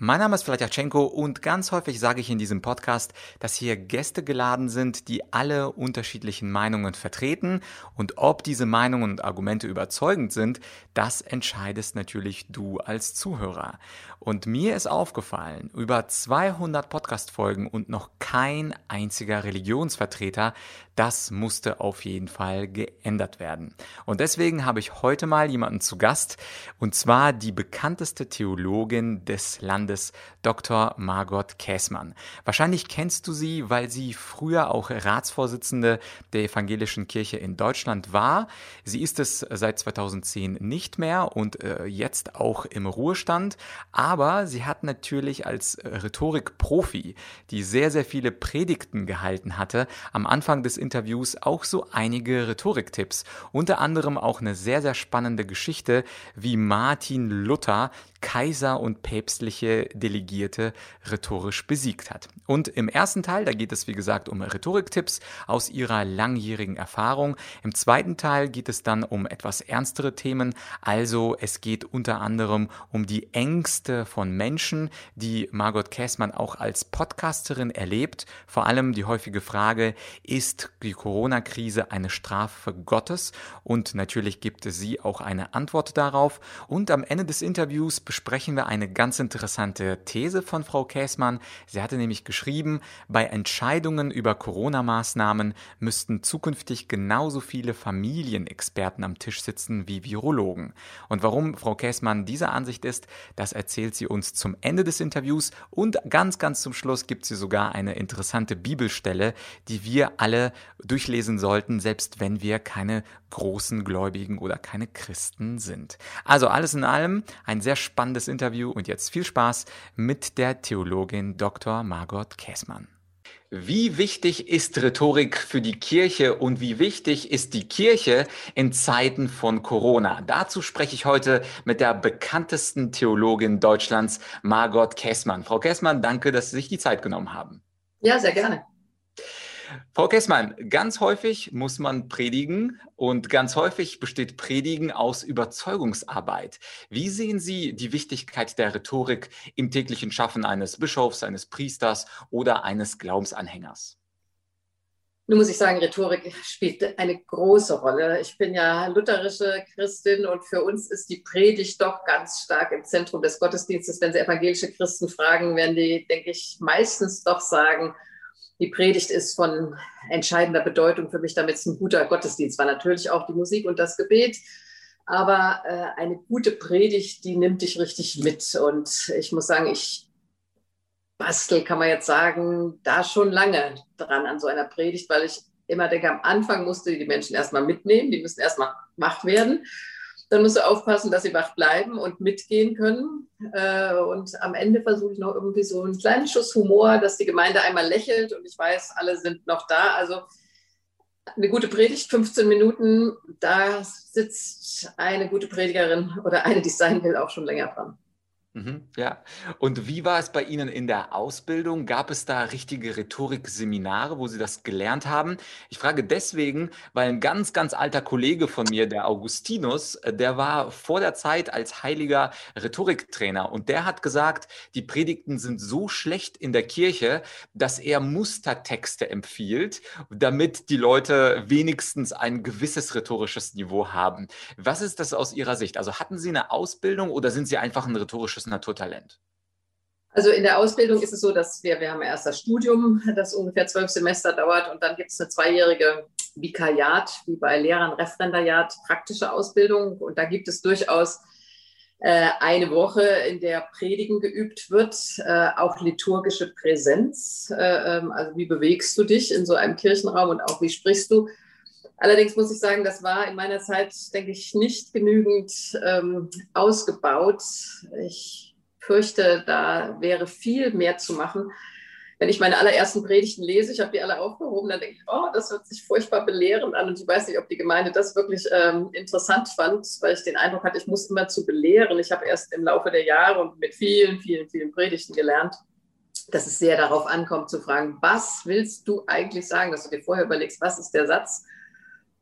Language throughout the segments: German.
Mein Name ist Vladyachenko und ganz häufig sage ich in diesem Podcast, dass hier Gäste geladen sind, die alle unterschiedlichen Meinungen vertreten und ob diese Meinungen und Argumente überzeugend sind, das entscheidest natürlich du als Zuhörer. Und mir ist aufgefallen, über 200 Podcast-Folgen und noch kein einziger Religionsvertreter, das musste auf jeden Fall geändert werden. Und deswegen habe ich heute mal jemanden zu Gast, und zwar die bekannteste Theologin des Landes, Dr. Margot Käßmann. Wahrscheinlich kennst du sie, weil sie früher auch Ratsvorsitzende der Evangelischen Kirche in Deutschland war. Sie ist es seit 2010 nicht mehr und äh, jetzt auch im Ruhestand. Aber sie hat natürlich als Rhetorikprofi, die sehr, sehr viele Predigten gehalten hatte, am Anfang des Interviews auch so einige Rhetoriktipps. Unter anderem auch eine sehr, sehr spannende Geschichte, wie Martin Luther Kaiser und päpstliche Delegierte rhetorisch besiegt hat. Und im ersten Teil, da geht es wie gesagt um Rhetoriktipps aus ihrer langjährigen Erfahrung. Im zweiten Teil geht es dann um etwas ernstere Themen. Also es geht unter anderem um die Ängste von Menschen, die Margot Käßmann auch als Podcasterin erlebt. Vor allem die häufige Frage, ist die Corona-Krise eine Strafe Gottes? Und natürlich gibt sie auch eine Antwort darauf. Und am Ende des Interviews besprechen wir eine ganz interessante These von Frau Käßmann. Sie hatte nämlich geschrieben, bei Entscheidungen über Corona-Maßnahmen müssten zukünftig genauso viele Familienexperten am Tisch sitzen wie Virologen. Und warum Frau Käßmann dieser Ansicht ist, das erzählt sie uns zum Ende des Interviews und ganz, ganz zum Schluss gibt sie sogar eine interessante Bibelstelle, die wir alle durchlesen sollten, selbst wenn wir keine großen Gläubigen oder keine Christen sind. Also alles in allem ein sehr spannendes Interview und jetzt viel Spaß mit der Theologin Dr. Margot Käßmann. Wie wichtig ist Rhetorik für die Kirche und wie wichtig ist die Kirche in Zeiten von Corona? Dazu spreche ich heute mit der bekanntesten Theologin Deutschlands, Margot Käßmann. Frau Käßmann, danke, dass Sie sich die Zeit genommen haben. Ja, sehr gerne. Frau Kessmann, ganz häufig muss man predigen und ganz häufig besteht Predigen aus Überzeugungsarbeit. Wie sehen Sie die Wichtigkeit der Rhetorik im täglichen Schaffen eines Bischofs, eines Priesters oder eines Glaubensanhängers? Nun muss ich sagen, Rhetorik spielt eine große Rolle. Ich bin ja lutherische Christin und für uns ist die Predigt doch ganz stark im Zentrum des Gottesdienstes. Wenn Sie evangelische Christen fragen, werden die, denke ich, meistens doch sagen, die Predigt ist von entscheidender Bedeutung für mich, damit es ein guter Gottesdienst war. Natürlich auch die Musik und das Gebet. Aber äh, eine gute Predigt, die nimmt dich richtig mit. Und ich muss sagen, ich bastel, kann man jetzt sagen, da schon lange dran an so einer Predigt, weil ich immer denke, am Anfang musste die Menschen erstmal mitnehmen, die müssen erstmal wach werden dann musst du aufpassen, dass sie wach bleiben und mitgehen können. Äh, und am Ende versuche ich noch irgendwie so einen kleinen Schuss Humor, dass die Gemeinde einmal lächelt und ich weiß, alle sind noch da. Also eine gute Predigt, 15 Minuten, da sitzt eine gute Predigerin oder eine, die sein will, auch schon länger dran. Mhm, ja. Und wie war es bei Ihnen in der Ausbildung? Gab es da richtige Rhetorikseminare, wo Sie das gelernt haben? Ich frage deswegen, weil ein ganz, ganz alter Kollege von mir, der Augustinus, äh, der war vor der Zeit als heiliger Rhetoriktrainer und der hat gesagt, die Predigten sind so schlecht in der Kirche, dass er Mustertexte empfiehlt, damit die Leute wenigstens ein gewisses rhetorisches Niveau haben. Was ist das aus Ihrer Sicht? Also hatten Sie eine Ausbildung oder sind Sie einfach ein rhetorisches Naturtalent? Also in der Ausbildung ist es so, dass wir, wir haben erst das Studium, das ungefähr zwölf Semester dauert und dann gibt es eine zweijährige Vikariat, wie bei Lehrern Referendariat, praktische Ausbildung und da gibt es durchaus äh, eine Woche, in der Predigen geübt wird, äh, auch liturgische Präsenz. Äh, ähm, also wie bewegst du dich in so einem Kirchenraum und auch wie sprichst du? Allerdings muss ich sagen, das war in meiner Zeit, denke ich, nicht genügend ähm, ausgebaut. Ich fürchte, da wäre viel mehr zu machen. Wenn ich meine allerersten Predigten lese, ich habe die alle aufgehoben, dann denke ich, oh, das hört sich furchtbar belehrend an. Und ich weiß nicht, ob die Gemeinde das wirklich ähm, interessant fand, weil ich den Eindruck hatte, ich muss immer zu belehren. Ich habe erst im Laufe der Jahre und mit vielen, vielen, vielen Predigten gelernt, dass es sehr darauf ankommt zu fragen, was willst du eigentlich sagen, dass du dir vorher überlegst, was ist der Satz,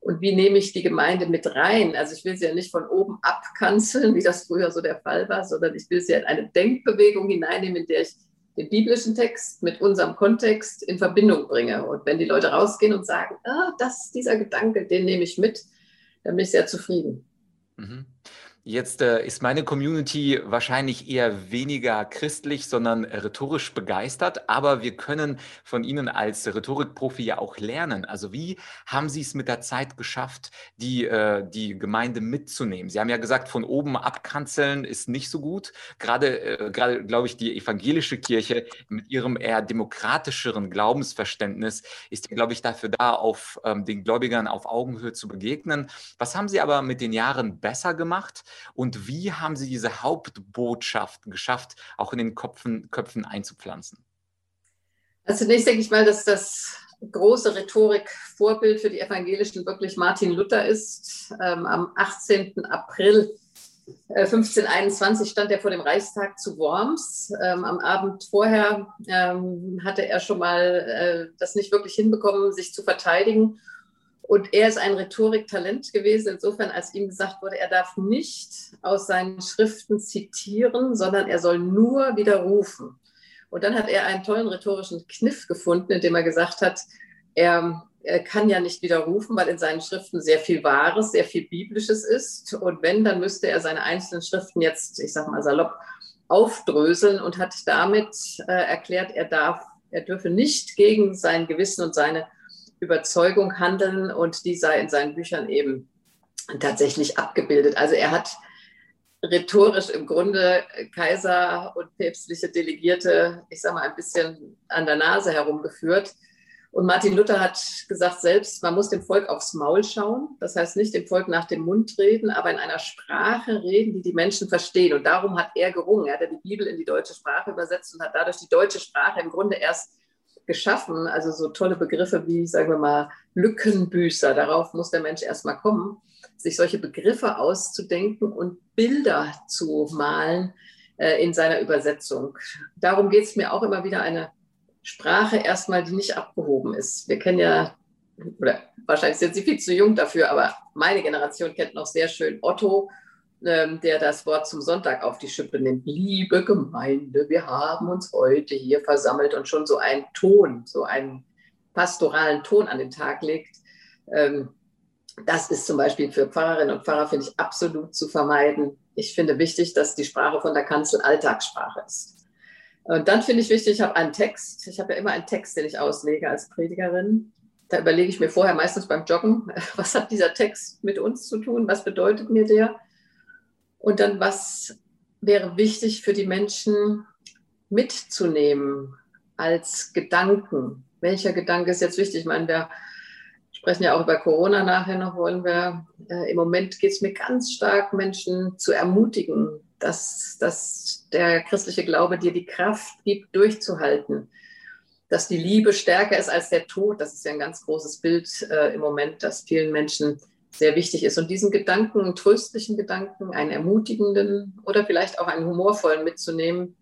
Und wie nehme ich die Gemeinde mit rein? Also ich will sie ja nicht von oben abkanzeln, wie das früher so der Fall war, sondern ich will sie in eine Denkbewegung hineinnehmen, in der ich den biblischen Text mit unserem Kontext in Verbindung bringe. Und wenn die Leute rausgehen und sagen, ah, das dieser Gedanke, den nehme ich mit, dann bin ich sehr zufrieden. Mhm. Jetzt äh, ist meine Community wahrscheinlich eher weniger christlich, sondern rhetorisch begeistert, aber wir können von Ihnen als Rhetorikprofi ja auch lernen. Also wie haben Sie es mit der Zeit geschafft, die, äh, die Gemeinde mitzunehmen? Sie haben ja gesagt, von oben abkanzeln ist nicht so gut. Gerade, äh, gerade glaube ich, die evangelische Kirche mit ihrem eher demokratischeren Glaubensverständnis ist, glaube ich, dafür da, auf ähm, den Gläubigern auf Augenhöhe zu begegnen. Was haben Sie aber mit den Jahren besser gemacht? Und wie haben Sie diese Hauptbotschaft geschafft, auch in den Köpfen, Köpfen einzupflanzen? Also zunächst denke ich mal, dass das große Rhetorik-Vorbild für die Evangelischen wirklich Martin Luther ist. Ähm, am 18. April 1521 äh, stand er vor dem Reichstag zu Worms. Ähm, am Abend vorher ähm, hatte er schon mal äh, das nicht wirklich hinbekommen, sich zu verteidigen und er ist ein Rhetoriktalent gewesen, insofern, als ihm gesagt wurde, er darf nicht aus seinen Schriften zitieren, sondern er soll nur widerrufen. Und dann hat er einen tollen rhetorischen Kniff gefunden, indem er gesagt hat, er, er kann ja nicht widerrufen, weil in seinen Schriften sehr viel Wahres, sehr viel Biblisches ist. Und wenn, dann müsste er seine einzelnen Schriften jetzt, ich sage mal salopp, aufdröseln und hat damit äh, erklärt, er darf, er dürfe nicht gegen sein Gewissen und seine Überzeugung handeln und die sei in seinen Büchern eben tatsächlich abgebildet. Also er hat rhetorisch im Grunde Kaiser und päpstliche Delegierte, ich sage mal, ein bisschen an der Nase herumgeführt. Und Martin Luther hat gesagt selbst, man muss dem Volk aufs Maul schauen. Das heißt nicht dem Volk nach dem Mund reden, aber in einer Sprache reden, die die Menschen verstehen. Und darum hat er gerungen. Er hat die Bibel in die deutsche Sprache übersetzt und hat dadurch die deutsche Sprache im Grunde erst geschaffen. Also so tolle Begriffe wie, sagen wir mal, Lückenbüßer. Darauf muss der Mensch erstmal kommen, sich solche Begriffe auszudenken und Bilder zu malen äh, in seiner Übersetzung. Darum geht es mir auch immer wieder eine Sprache erstmal, die nicht abgehoben ist. Wir kennen ja, oder wahrscheinlich sind Sie viel zu jung dafür, aber meine Generation kennt noch sehr schön Otto ähm, der das Wort zum Sonntag auf die Schippe nimmt. Liebe Gemeinde, wir haben uns heute hier versammelt und schon so einen Ton, so einen pastoralen Ton an den Tag legt. Ähm, das ist zum Beispiel für Pfarrerinnen und Pfarrer, finde ich, absolut zu vermeiden. Ich finde wichtig, dass die Sprache von der Kanzel Alltagssprache ist. Und dann finde ich wichtig, ich habe einen Text. Ich habe ja immer einen Text, den ich auslege als Predigerin. Da überlege ich mir vorher meistens beim Joggen, was hat dieser Text mit uns zu tun? Was bedeutet mir der? Und dann, was wäre wichtig für die Menschen mitzunehmen als Gedanken? Welcher Gedanke ist jetzt wichtig? Ich meine, wir sprechen ja auch über Corona nachher noch, wollen wir. Äh, Im Moment geht es mir ganz stark, Menschen zu ermutigen, dass, dass der christliche Glaube dir die Kraft gibt, durchzuhalten. Dass die Liebe stärker ist als der Tod. Das ist ja ein ganz großes Bild äh, im Moment, dass vielen Menschen sehr wichtig ist. Und diesen Gedanken, einen tröstlichen Gedanken, einen ermutigenden oder vielleicht auch einen humorvollen mitzunehmen,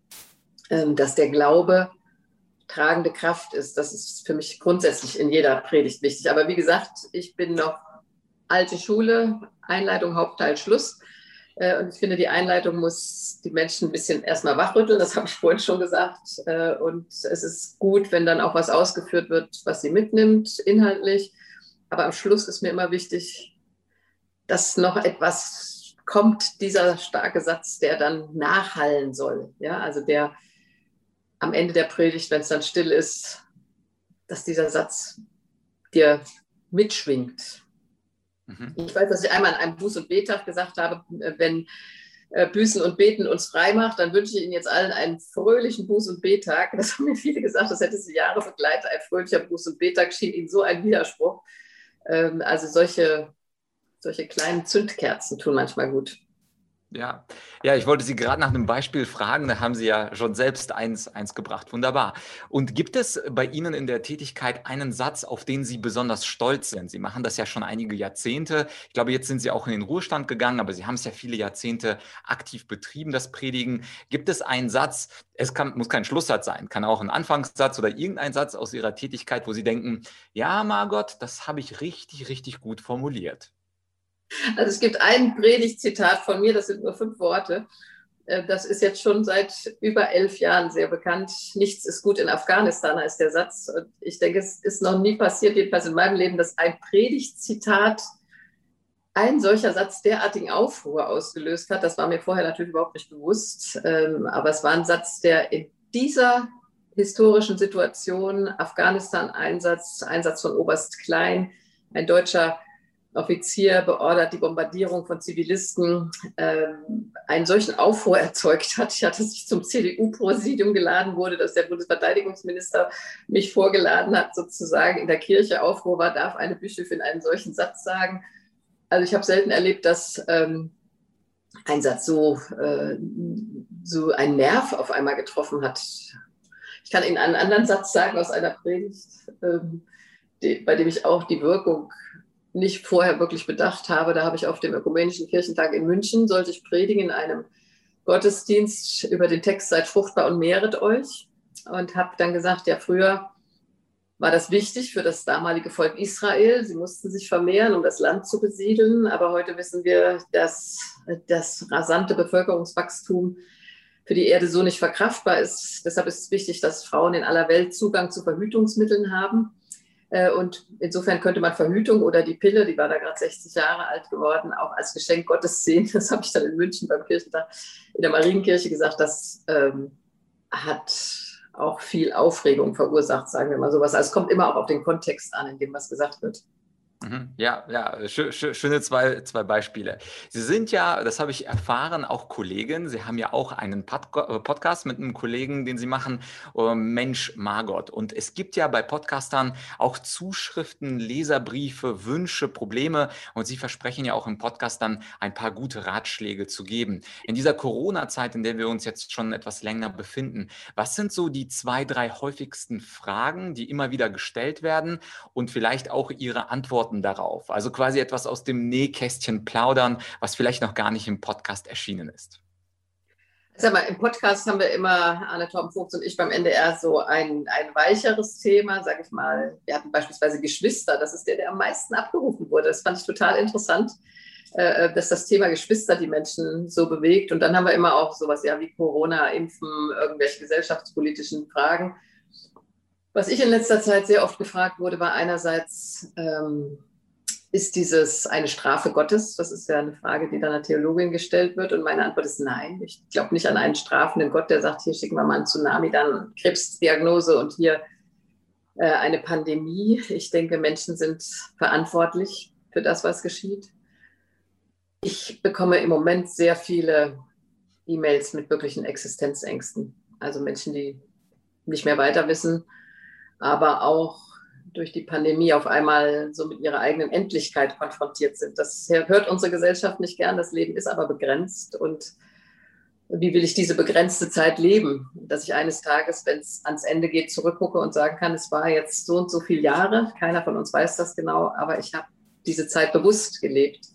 ähm, dass der Glaube tragende Kraft ist. Das ist für mich grundsätzlich in jeder Predigt wichtig. Aber wie gesagt, ich bin noch alte Schule, Einleitung, Hauptteil, Schluss. Äh, und ich finde, die Einleitung muss die Menschen ein bisschen erstmal wachrütteln, das habe ich vorhin schon gesagt. Äh, und es ist gut, wenn dann auch was ausgeführt wird, was sie mitnimmt, inhaltlich. Aber am Schluss ist mir immer wichtig, dass noch etwas kommt, dieser starke Satz, der dann nachhallen soll. Ja, also der am Ende der Predigt, wenn es dann still ist, dass dieser Satz dir mitschwingt. Mhm. Ich weiß, dass ich einmal an einem Buß- und Betag gesagt habe, wenn äh, Büßen und Beten uns frei macht, dann wünsche ich Ihnen jetzt allen einen fröhlichen Buß- und Betag. Das haben mir viele gesagt, das hätte sie Jahre begleitet. Ein fröhlicher Buß- und Betag schien Ihnen so ein Widerspruch. Ähm, also solche solche kleinen Zündkerzen tun manchmal gut. Ja, ja, ich wollte Sie gerade nach einem Beispiel fragen, da haben Sie ja schon selbst eins, eins gebracht. Wunderbar. Und gibt es bei Ihnen in der Tätigkeit einen Satz, auf den Sie besonders stolz sind? Sie machen das ja schon einige Jahrzehnte. Ich glaube, jetzt sind Sie auch in den Ruhestand gegangen, aber Sie haben es ja viele Jahrzehnte aktiv betrieben, das Predigen. Gibt es einen Satz, es kann, muss kein Schlusssatz sein, kann auch ein Anfangssatz oder irgendein Satz aus Ihrer Tätigkeit, wo Sie denken, ja, Margot, das habe ich richtig, richtig gut formuliert. Also es gibt ein Predigtzitat von mir, das sind nur fünf Worte. Äh, das ist jetzt schon seit über elf Jahren sehr bekannt. Nichts ist gut in Afghanistan, heißt der Satz. Und ich denke, es ist noch nie passiert, jedenfalls in meinem Leben, dass ein Predigtzitat ein solcher Satz derartigen Aufruhr ausgelöst hat. Das war mir vorher natürlich überhaupt nicht bewusst. Ähm, aber es war ein Satz, der in dieser historischen Situation, Afghanistan-Einsatz, Einsatz von Oberst Klein, ein deutscher Offizier beordert die Bombardierung von Zivilisten, ähm, einen solchen Aufruhr erzeugt hat. Ich hatte sich zum CDU-Präsidium geladen wurde, dass der Bundesverteidigungsminister mich vorgeladen hat, sozusagen in der Kirche Aufruhr war, darf eine Bischöfin einen solchen Satz sagen. Also ich habe selten erlebt, dass ähm, ein Satz so, äh, so einen Nerv auf einmal getroffen hat. Ich kann Ihnen einen anderen Satz sagen aus einer Predigt, ähm, die, bei dem ich auch die Wirkung nicht vorher wirklich bedacht habe. Da habe ich auf dem Ökumenischen Kirchentag in München, sollte ich predigen in einem Gottesdienst über den Text Seid fruchtbar und mehret euch. Und habe dann gesagt, ja, früher war das wichtig für das damalige Volk Israel. Sie mussten sich vermehren, um das Land zu besiedeln. Aber heute wissen wir, dass das rasante Bevölkerungswachstum für die Erde so nicht verkraftbar ist. Deshalb ist es wichtig, dass Frauen in aller Welt Zugang zu Verhütungsmitteln haben. Äh, und insofern könnte man Verhütung oder die Pille, die war da gerade 60 Jahre alt geworden, auch als Geschenk Gottes sehen. Das habe ich dann in München beim Kirchentag in der Marienkirche gesagt. Das ähm, hat auch viel Aufregung verursacht, sagen wir mal sowas. Also es kommt immer auch auf den Kontext an, in dem was gesagt wird. Mhm. Ja, ja, schöne zwei, zwei Beispiele. Sie sind ja, das habe ich erfahren, auch Kollegin. Sie haben ja auch einen äh, Podcast mit einem Kollegen, den Sie machen, äh, Mensch Margot. Und es gibt ja bei Podcastern auch Zuschriften, Leserbriefe, Wünsche, Probleme. Und Sie versprechen ja auch im Podcast dann ein paar gute Ratschläge zu geben. In dieser Corona-Zeit, in der wir uns jetzt schon etwas länger befinden, was sind so die zwei, drei häufigsten Fragen, die immer wieder gestellt werden und vielleicht auch Ihre Antworten Antworten darauf. Also quasi etwas aus dem Nähkästchen plaudern, was vielleicht noch gar nicht im Podcast erschienen ist. Sag mal, im Podcast haben wir immer, Anne Torben-Fuchs und ich beim NDR, so ein, ein weicheres Thema, sage ich mal. Wir hatten beispielsweise Geschwister, das ist der, der am meisten abgerufen wurde. Das fand ich total interessant, äh, dass das Thema Geschwister die Menschen so bewegt. Und dann haben wir immer auch sowas ja wie Corona, Impfen, irgendwelche gesellschaftspolitischen Fragen. Was ich in letzter Zeit sehr oft gefragt wurde, war einerseits, ähm, ist dieses eine Strafe Gottes? Das ist ja eine Frage, die dann einer Theologin gestellt wird. Und meine Antwort ist nein. Ich glaube nicht an einen strafenden Gott, der sagt, hier schicken wir mal einen Tsunami, dann Krebsdiagnose und hier äh, eine Pandemie. Ich denke, Menschen sind verantwortlich für das, was geschieht. Ich bekomme im Moment sehr viele E-Mails mit wirklichen Existenzängsten. Also Menschen, die nicht mehr weiter wissen, aber auch durch die Pandemie auf einmal so mit ihrer eigenen Endlichkeit konfrontiert sind. Das hört unsere Gesellschaft nicht gern. Das Leben ist aber begrenzt. Und wie will ich diese begrenzte Zeit leben? Dass ich eines Tages, wenn es ans Ende geht, zurückgucke und sagen kann, es war jetzt so und so viele Jahre. Keiner von uns weiß das genau, aber ich habe diese Zeit bewusst gelebt.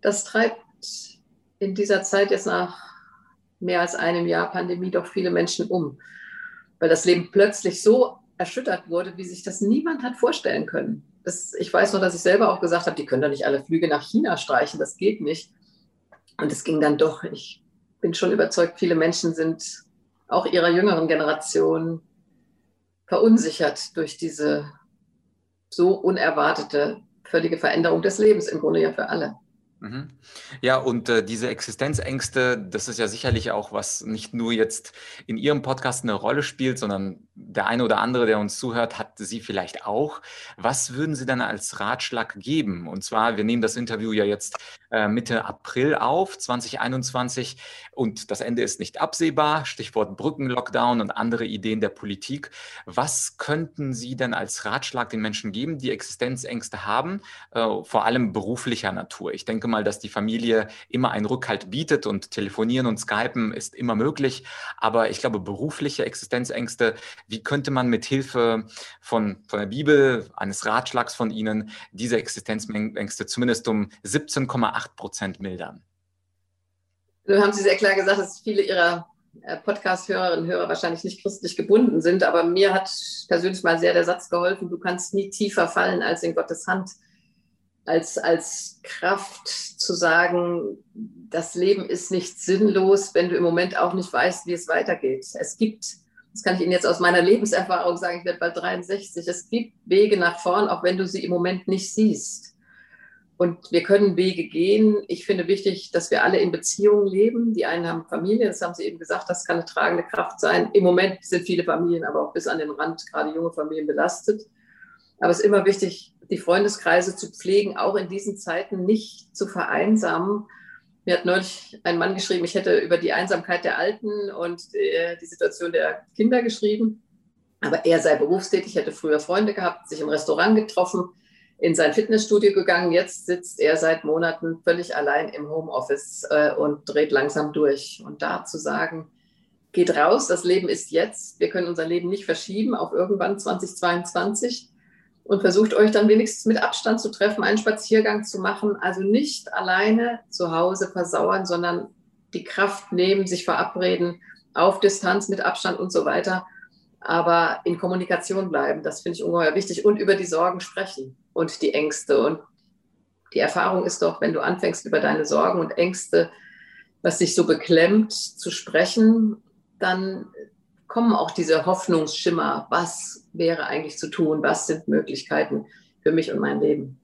Das treibt in dieser Zeit jetzt nach mehr als einem Jahr Pandemie doch viele Menschen um, weil das Leben plötzlich so erschüttert wurde, wie sich das niemand hat vorstellen können. Das, ich weiß noch, dass ich selber auch gesagt habe, die können doch nicht alle Flüge nach China streichen, das geht nicht. Und es ging dann doch. Ich bin schon überzeugt, viele Menschen sind auch ihrer jüngeren Generation verunsichert durch diese so unerwartete, völlige Veränderung des Lebens, im Grunde ja für alle. Mhm. Ja, und äh, diese Existenzängste, das ist ja sicherlich auch, was nicht nur jetzt in Ihrem Podcast eine Rolle spielt, sondern der eine oder andere, der uns zuhört, hat sie vielleicht auch. Was würden Sie dann als Ratschlag geben? Und zwar, wir nehmen das Interview ja jetzt äh, Mitte April auf, 2021, und das Ende ist nicht absehbar. Stichwort Brückenlockdown und andere Ideen der Politik. Was könnten Sie denn als Ratschlag den Menschen geben, die Existenzängste haben, äh, vor allem beruflicher Natur? Ich denke mal, mal, dass die Familie immer einen Rückhalt bietet und telefonieren und skypen ist immer möglich. Aber ich glaube, berufliche Existenzängste, wie könnte man mit Hilfe von, von der Bibel, eines Ratschlags von Ihnen, diese Existenzängste zumindest um 17,8 Prozent mildern? Nun haben Sie sehr klar gesagt, dass viele Ihrer äh, Podcast-Hörerinnen und Hörer wahrscheinlich nicht christlich gebunden sind, aber mir hat persönlich mal sehr der Satz geholfen, du kannst nie tiefer fallen als in Gottes Hand, als, als Kraft zu sagen, das Leben ist nicht sinnlos, wenn du im Moment auch nicht weißt, wie es weitergeht. Es gibt, das kann ich Ihnen jetzt aus meiner Lebenserfahrung sagen, ich werde bald 63, es gibt Wege nach vorn, auch wenn du sie im Moment nicht siehst. Und wir können Wege gehen. Ich finde wichtig, dass wir alle in Beziehungen leben. Die einen haben Familie, das haben Sie eben gesagt, das kann eine tragende Kraft sein. Im Moment sind viele Familien aber auch bis an den Rand, gerade junge Familien, belastet. Aber es ist immer wichtig, die Freundeskreise zu pflegen, auch in diesen Zeiten nicht zu vereinsamen. Mir hat neulich ein Mann geschrieben, ich hätte über die Einsamkeit der Alten und die Situation der Kinder geschrieben. Aber er sei berufstätig, hätte früher Freunde gehabt, sich im Restaurant getroffen in sein Fitnessstudio gegangen. Jetzt sitzt er seit Monaten völlig allein im Homeoffice äh, und dreht langsam durch. Und da zu sagen, geht raus, das Leben ist jetzt. Wir können unser Leben nicht verschieben auf irgendwann 2022 und versucht euch dann wenigstens mit Abstand zu treffen, einen Spaziergang zu machen. Also nicht alleine zu Hause versauern, sondern die Kraft nehmen, sich verabreden, auf Distanz, mit Abstand und so weiter. Aber in Kommunikation bleiben, das finde ich ungeheuer wichtig und über die Sorgen sprechen und die Ängste. Und die Erfahrung ist doch, wenn du anfängst, über deine Sorgen und Ängste, was dich so beklemmt, zu sprechen, dann kommen auch diese Hoffnungsschimmer. Was wäre eigentlich zu tun? Was sind Möglichkeiten für mich und mein Leben?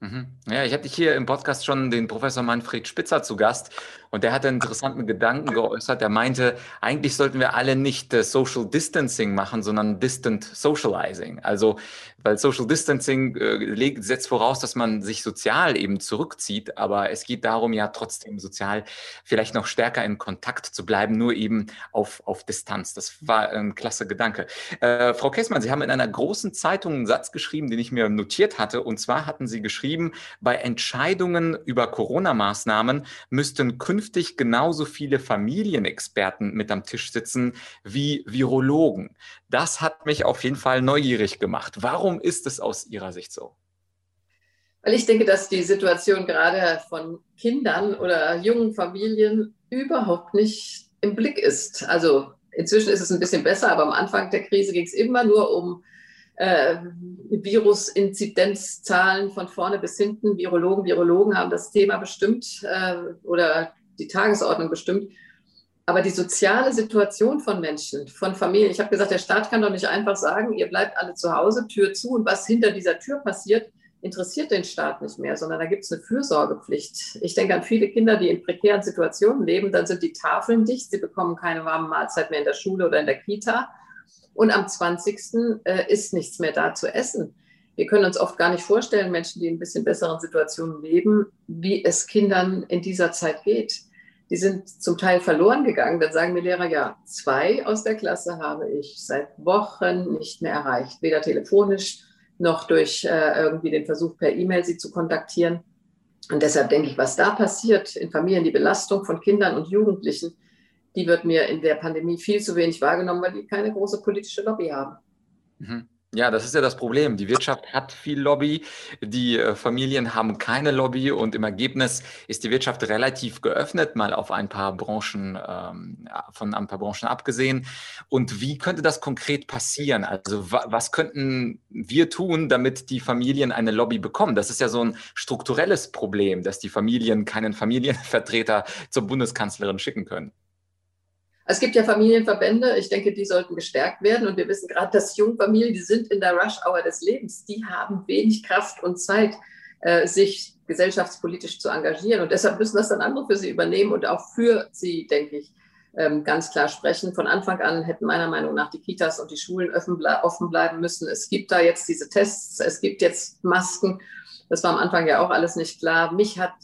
Mhm. Ja, ich hatte hier im Podcast schon den Professor Manfred Spitzer zu Gast und der hat einen interessanten Gedanken geäußert. Er meinte, eigentlich sollten wir alle nicht äh, Social Distancing machen, sondern Distant Socializing. Also, weil Social Distancing äh, setzt voraus, dass man sich sozial eben zurückzieht, aber es geht darum, ja trotzdem sozial vielleicht noch stärker in Kontakt zu bleiben, nur eben auf, auf Distanz. Das war ein klasse Gedanke. Äh, Frau Kessmann, Sie haben in einer großen Zeitung einen Satz geschrieben, den ich mir notiert hatte. Und zwar hatten Sie geschrieben, bei Entscheidungen über Corona-Maßnahmen müssten künftig künftig genauso viele Familienexperten mit am Tisch sitzen wie Virologen. Das hat mich auf jeden Fall neugierig gemacht. Warum ist es aus Ihrer Sicht so? Weil ich denke, dass die Situation gerade von Kindern oder jungen Familien überhaupt nicht im Blick ist. Also inzwischen ist es ein bisschen besser, aber am Anfang der Krise ging es immer nur um äh, Virus-Inzidenzzahlen von vorne bis hinten. Virologen, Virologen haben das Thema bestimmt äh, oder die Tagesordnung bestimmt. Aber die soziale Situation von Menschen, von Familien, ich habe gesagt, der Staat kann doch nicht einfach sagen, ihr bleibt alle zu Hause, Tür zu und was hinter dieser Tür passiert, interessiert den Staat nicht mehr, sondern da gibt es eine Fürsorgepflicht. Ich denke an viele Kinder, die in prekären Situationen leben, dann sind die Tafeln dicht, sie bekommen keine warme Mahlzeit mehr in der Schule oder in der Kita und am 20. Äh, ist nichts mehr da zu essen. Wir können uns oft gar nicht vorstellen, Menschen, die in ein bisschen besseren Situationen leben, wie es Kindern in dieser Zeit geht die sind zum Teil verloren gegangen. Dann sagen mir Lehrer, ja, zwei aus der Klasse habe ich seit Wochen nicht mehr erreicht, weder telefonisch noch durch äh, irgendwie den Versuch per E-Mail sie zu kontaktieren. Und deshalb denke ich, was da passiert in Familien, die Belastung von Kindern und Jugendlichen, die wird mir in der Pandemie viel zu wenig wahrgenommen, weil die keine große politische Lobby haben. Mhm. Ja, das ist ja das Problem. Die Wirtschaft hat viel Lobby, die äh, Familien haben keine Lobby und im Ergebnis ist die Wirtschaft relativ geöffnet, mal auf ein paar Branchen, ähm, von ein paar Branchen abgesehen. Und wie könnte das konkret passieren? Also wa was könnten wir tun, damit die Familien eine Lobby bekommen? Das ist ja so ein strukturelles Problem, dass die Familien keinen Familienvertreter zur Bundeskanzlerin schicken können. Es gibt ja Familienverbände, ich denke, die sollten gestärkt werden. Und wir wissen gerade, dass Jungfamilien, die sind in der Rush-Hour des Lebens, die haben wenig Kraft und Zeit, äh, sich gesellschaftspolitisch zu engagieren. Und deshalb müssen das dann andere für sie übernehmen und auch für sie, denke ich, ähm, ganz klar sprechen. Von Anfang an hätten meiner Meinung nach die Kitas und die Schulen offen bleiben müssen. Es gibt da jetzt diese Tests, es gibt jetzt Masken. Das war am Anfang ja auch alles nicht klar. Mich hat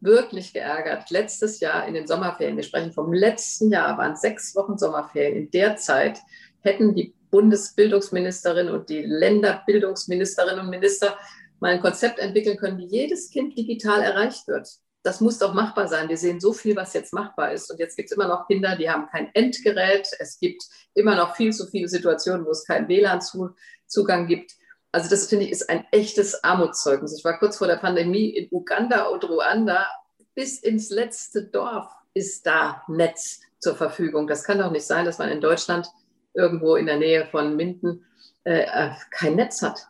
wirklich geärgert. Letztes Jahr in den Sommerferien, wir sprechen vom letzten Jahr, waren sechs Wochen Sommerferien. In der Zeit hätten die Bundesbildungsministerin und die Länderbildungsministerinnen und Minister mal ein Konzept entwickeln können, wie jedes Kind digital erreicht wird. das muss doch machbar sein. Wir sehen so viel, was jetzt machbar ist. Und jetzt gibt es immer noch Kinder, die haben kein Endgerät. Es gibt immer noch viel zu viele Situationen, wo es keinen WLAN-Zugang gibt. Also das finde ich ist ein echtes Armutszeugnis. Ich war kurz vor der Pandemie in Uganda und Ruanda. Bis ins letzte Dorf ist da Netz zur Verfügung. Das kann doch nicht sein, dass man in Deutschland irgendwo in der Nähe von Minden äh, äh kein Netz hat.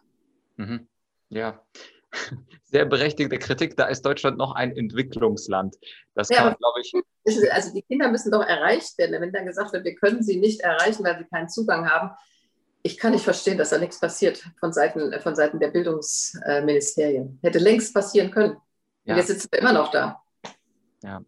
Mhm. Ja, sehr berechtigte Kritik. Da ist Deutschland noch ein Entwicklungsland. Das kann ja, glaube ich. Also die Kinder müssen doch erreicht werden. Wenn dann gesagt wird, wir können sie nicht erreichen, weil sie keinen Zugang haben, ich kann nicht verstehen, dass da nichts passiert von Seiten, von Seiten der Bildungsministerien. Hätte längst passieren können. Ja. Und jetzt sitzen wir immer noch da. Ja.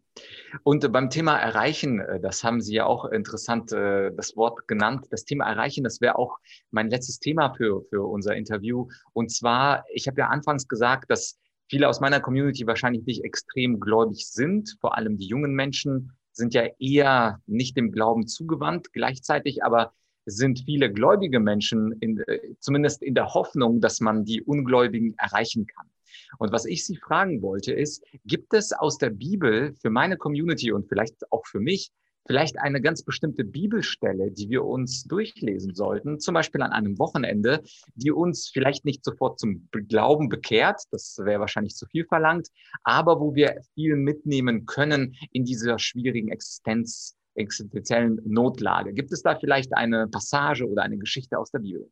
Und beim Thema Erreichen, äh, das haben Sie ja auch interessant äh, das Wort genannt. Das Thema Erreichen, das wäre auch mein letztes Thema für, für unser Interview. Und zwar, ich habe ja anfangs gesagt, dass viele aus meiner Community wahrscheinlich nicht extrem gläubig sind. Vor allem die jungen Menschen sind ja eher nicht dem Glauben zugewandt. Gleichzeitig aber sind viele gläubige Menschen in, äh, zumindest in der Hoffnung, dass man die Ungläubigen erreichen kann. Und was ich Sie fragen wollte, ist, gibt es aus der Bibel für meine Community und vielleicht auch für mich vielleicht eine ganz bestimmte Bibelstelle, die wir uns durchlesen sollten, zum Beispiel an einem Wochenende, die uns vielleicht nicht sofort zum Glauben bekehrt, das wäre wahrscheinlich zu viel verlangt, aber wo wir viel mitnehmen können in dieser schwierigen Existenz, existenziellen Notlage. Gibt es da vielleicht eine Passage oder eine Geschichte aus der Bibel?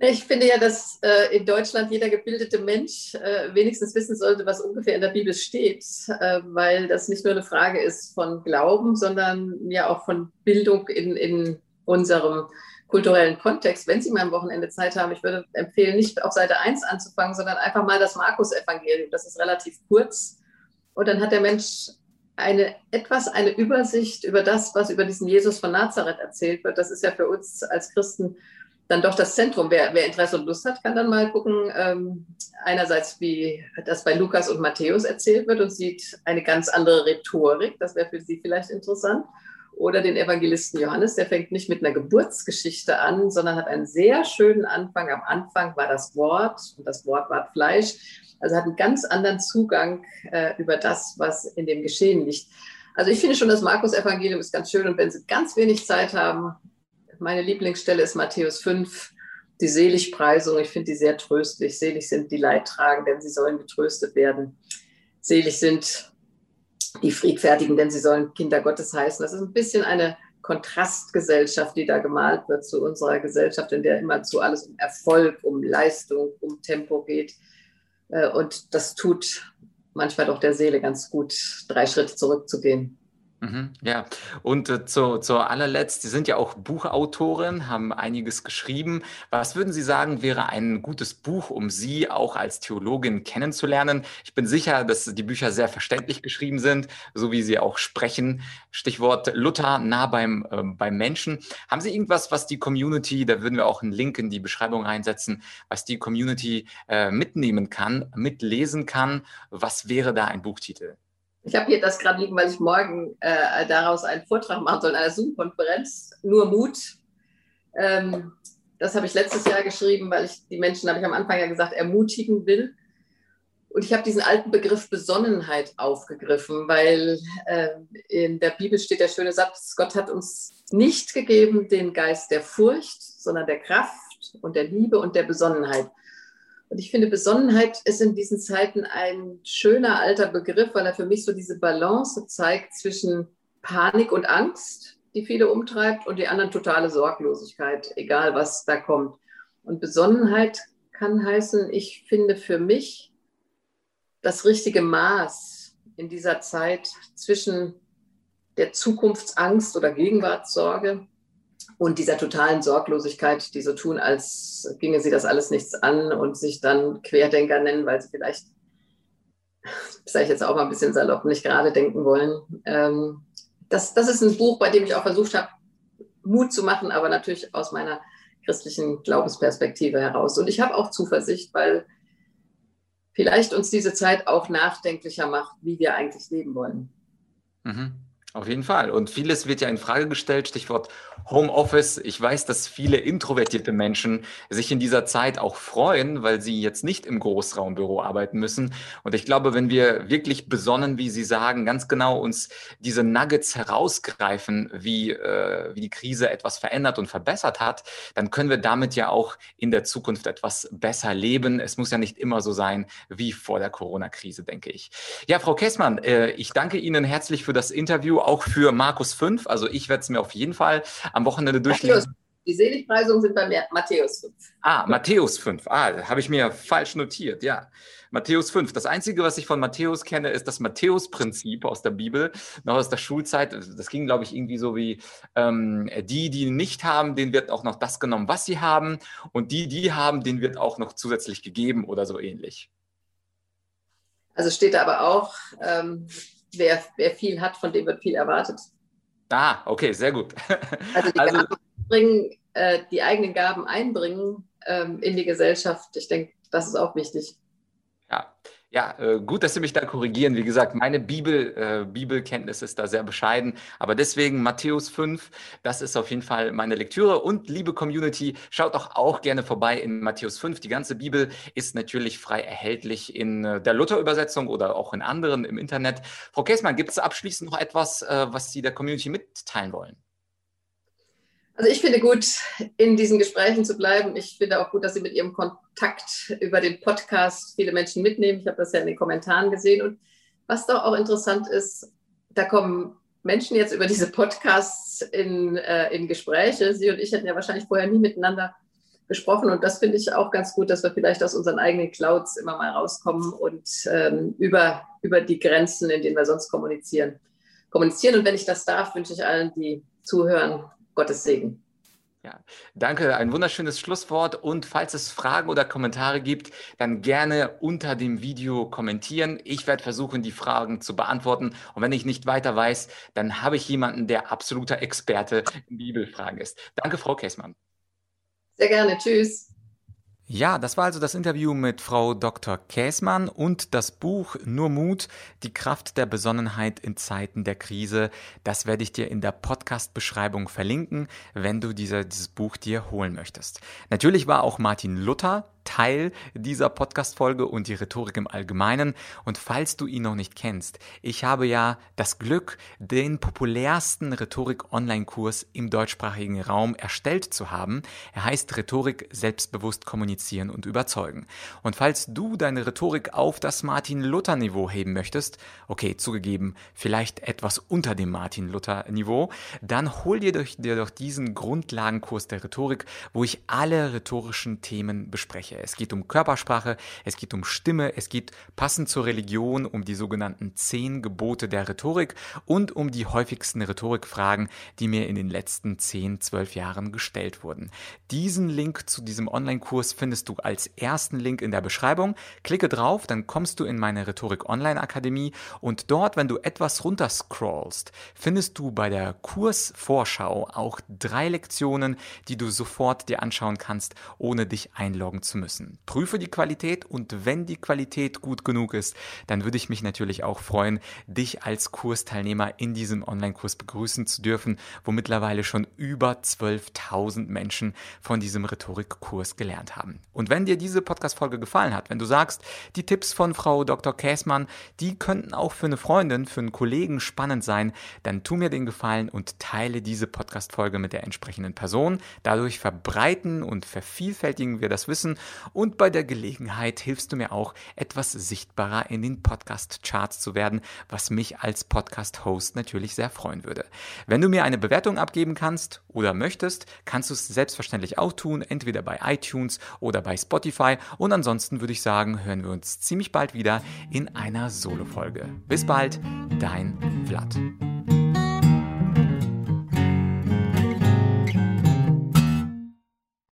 Ich finde ja, dass äh, in Deutschland jeder gebildete Mensch äh, wenigstens wissen sollte, was ungefähr in der Bibel steht, äh, weil das nicht nur eine Frage ist von Glauben, sondern ja auch von Bildung in, in unserem kulturellen Kontext. Wenn Sie mal am Wochenende Zeit haben, ich würde empfehlen, nicht auf Seite 1 anzufangen, sondern einfach mal das Markus-Evangelium. Das ist relativ kurz. Und dann hat der Mensch eine etwas eine Übersicht über das, was über diesen Jesus von Nazareth erzählt wird. Das ist ja für uns als Christen dann doch das Zentrum. Wer, wer, Interesse und Lust hat, kann dann mal gucken, ähm, einerseits, wie das bei Lukas und Matthäus erzählt wird und sieht eine ganz andere Rhetorik. Das wäre für Sie vielleicht interessant. Oder den Evangelisten Johannes, der fängt nicht mit einer Geburtsgeschichte an, sondern hat einen sehr schönen Anfang. Am Anfang war das Wort und das Wort war Fleisch. Also hat einen ganz anderen Zugang äh, über das, was in dem Geschehen liegt. Also ich finde schon, das Markus-Evangelium ist ganz schön. Und wenn Sie ganz wenig Zeit haben, meine Lieblingsstelle ist Matthäus 5, die Seligpreisung. Ich finde die sehr tröstlich. Selig sind die Leidtragenden, denn sie sollen getröstet werden. Selig sind die Friedfertigen, denn sie sollen Kinder Gottes heißen. Das ist ein bisschen eine Kontrastgesellschaft, die da gemalt wird zu unserer Gesellschaft, in der immer zu alles um Erfolg, um Leistung, um Tempo geht. Äh, und das tut manchmal doch der Seele ganz gut, drei Schritte zurückzugehen. Mhm, ja, und äh, zu, zu allerletzt, Sie sind ja auch Buchautorin, haben einiges geschrieben. Was würden Sie sagen, wäre ein gutes Buch, um Sie auch als Theologin kennenzulernen? Ich bin sicher, dass die Bücher sehr verständlich geschrieben sind, so wie Sie auch sprechen. Stichwort Luther nah beim, äh, beim Menschen. Haben Sie irgendwas, was die Community, da würden wir auch einen Link in die Beschreibung reinsetzen, was die Community äh, mitnehmen kann, mitlesen kann? Was wäre da ein Buchtitel? Ich habe hier das gerade liegen, weil ich morgen äh, daraus einen Vortrag machen soll in einer Zoom-Konferenz. Nur Mut. Ähm, das habe ich letztes Jahr geschrieben, weil ich die Menschen, habe ich am Anfang ja gesagt, ermutigen will. Und ich habe diesen alten Begriff Besonnenheit aufgegriffen, weil äh, in der Bibel steht der schöne Satz, Gott hat uns nicht gegeben den Geist der Furcht, sondern der Kraft und der Liebe und der Besonnenheit. Und ich finde, Besonnenheit ist in diesen Zeiten ein schöner alter Begriff, weil er für mich so diese Balance zeigt zwischen Panik und Angst, die viele umtreibt, und die anderen totale Sorglosigkeit, egal was da kommt. Und Besonnenheit kann heißen, ich finde für mich das richtige Maß in dieser Zeit zwischen der Zukunftsangst oder Gegenwartssorge und dieser totalen Sorglosigkeit, die so tun, als ginge sie das alles nichts an und sich dann Querdenker nennen, weil sie vielleicht, sage ich jetzt auch mal ein bisschen salopp, nicht gerade denken wollen. Ähm, das, das ist ein Buch, bei dem ich auch versucht habe, Mut zu machen, aber natürlich aus meiner christlichen Glaubensperspektive heraus. Und ich habe auch Zuversicht, weil vielleicht uns diese Zeit auch nachdenklicher macht, wie wir eigentlich leben wollen. Mhm. Auf jeden Fall. Und vieles wird ja in Frage gestellt, Stichwort Homeoffice. Ich weiß, dass viele introvertierte Menschen sich in dieser Zeit auch freuen, weil sie jetzt nicht im Großraumbüro arbeiten müssen. Und ich glaube, wenn wir wirklich besonnen, wie Sie sagen, ganz genau uns diese Nuggets herausgreifen, wie, äh, wie die Krise etwas verändert und verbessert hat, dann können wir damit ja auch in der Zukunft etwas besser leben. Es muss ja nicht immer so sein wie vor der Corona-Krise, denke ich. Ja, Frau Kessmann, äh, ich danke Ihnen herzlich für das Interview auch für Markus 5. Also ich werde es mir auf jeden Fall am Wochenende durchlesen. Die Seligpreisungen sind bei Matthäus 5. Ah, Matthäus 5. Ah, habe ich mir falsch notiert, ja. Matthäus 5. Das Einzige, was ich von Matthäus kenne, ist das Matthäus-Prinzip aus der Bibel, noch aus der Schulzeit. Das ging, glaube ich, irgendwie so wie, ähm, die, die nicht haben, denen wird auch noch das genommen, was sie haben. Und die, die haben, denen wird auch noch zusätzlich gegeben oder so ähnlich. Also steht da aber auch, ähm, wer, wer viel hat, von dem wird viel erwartet. Ah, okay, sehr gut. Also die, also, bringen, äh, die eigenen Gaben einbringen ähm, in die Gesellschaft. Ich denke, das ist auch wichtig. Ja, ja, äh, gut, dass Sie mich da korrigieren. Wie gesagt, meine Bibel, äh, Bibelkenntnis ist da sehr bescheiden. Aber deswegen Matthäus 5, das ist auf jeden Fall meine Lektüre. Und liebe Community, schaut doch auch gerne vorbei in Matthäus 5. Die ganze Bibel ist natürlich frei erhältlich in äh, der Luther-Übersetzung oder auch in anderen im Internet. Frau Käßmann, gibt es abschließend noch etwas, äh, was Sie der Community mitteilen wollen? Also ich finde gut, in diesen Gesprächen zu bleiben. Ich finde auch gut, dass Sie mit Ihrem Kontakt über den Podcast viele Menschen mitnehmen. Ich habe das ja in den Kommentaren gesehen. Und was doch auch interessant ist, da kommen Menschen jetzt über diese Podcasts in, äh, in Gespräche. Sie und ich hätten ja wahrscheinlich vorher nie miteinander gesprochen. Und das finde ich auch ganz gut, dass wir vielleicht aus unseren eigenen Clouds immer mal rauskommen und ähm, über, über die Grenzen, in denen wir sonst kommunizieren, kommunizieren. Und wenn ich das darf, wünsche ich allen, die zuhören, Gottes Segen. Ja, danke, ein wunderschönes Schlusswort. Und falls es Fragen oder Kommentare gibt, dann gerne unter dem Video kommentieren. Ich werde versuchen, die Fragen zu beantworten. Und wenn ich nicht weiter weiß, dann habe ich jemanden, der absoluter Experte in Bibelfragen ist. Danke, Frau Käßmann. Sehr gerne. Tschüss. Ja, das war also das Interview mit Frau Dr. Käßmann und das Buch Nur Mut, die Kraft der Besonnenheit in Zeiten der Krise. Das werde ich dir in der Podcast-Beschreibung verlinken, wenn du diese, dieses Buch dir holen möchtest. Natürlich war auch Martin Luther Teil dieser Podcast-Folge und die Rhetorik im Allgemeinen. Und falls du ihn noch nicht kennst, ich habe ja das Glück, den populärsten Rhetorik-Online-Kurs im deutschsprachigen Raum erstellt zu haben. Er heißt Rhetorik selbstbewusst kommunizieren und überzeugen. Und falls du deine Rhetorik auf das Martin-Luther-Niveau heben möchtest, okay, zugegeben, vielleicht etwas unter dem Martin-Luther-Niveau, dann hol dir durch, dir doch diesen Grundlagenkurs der Rhetorik, wo ich alle rhetorischen Themen bespreche. Es geht um Körpersprache, es geht um Stimme, es geht passend zur Religion um die sogenannten zehn Gebote der Rhetorik und um die häufigsten Rhetorikfragen, die mir in den letzten zehn, zwölf Jahren gestellt wurden. Diesen Link zu diesem Online-Kurs findest du als ersten Link in der Beschreibung. Klicke drauf, dann kommst du in meine Rhetorik Online Akademie und dort, wenn du etwas runter scrollst, findest du bei der Kursvorschau auch drei Lektionen, die du sofort dir anschauen kannst, ohne dich einloggen zu müssen. Prüfe die Qualität und wenn die Qualität gut genug ist, dann würde ich mich natürlich auch freuen, dich als Kursteilnehmer in diesem Online-Kurs begrüßen zu dürfen, wo mittlerweile schon über 12.000 Menschen von diesem Rhetorikkurs gelernt haben. Und wenn dir diese Podcast-Folge gefallen hat, wenn du sagst, die Tipps von Frau Dr. Käßmann, die könnten auch für eine Freundin, für einen Kollegen spannend sein, dann tu mir den Gefallen und teile diese Podcast-Folge mit der entsprechenden Person. Dadurch verbreiten und vervielfältigen wir das Wissen und bei der Gelegenheit hilfst du mir auch, etwas sichtbarer in den Podcast-Charts zu werden, was mich als Podcast-Host natürlich sehr freuen würde. Wenn du mir eine Bewertung abgeben kannst oder möchtest, kannst du es selbstverständlich auch tun, entweder bei iTunes oder bei Spotify. Und ansonsten würde ich sagen, hören wir uns ziemlich bald wieder in einer Solo-Folge. Bis bald, dein Vlad.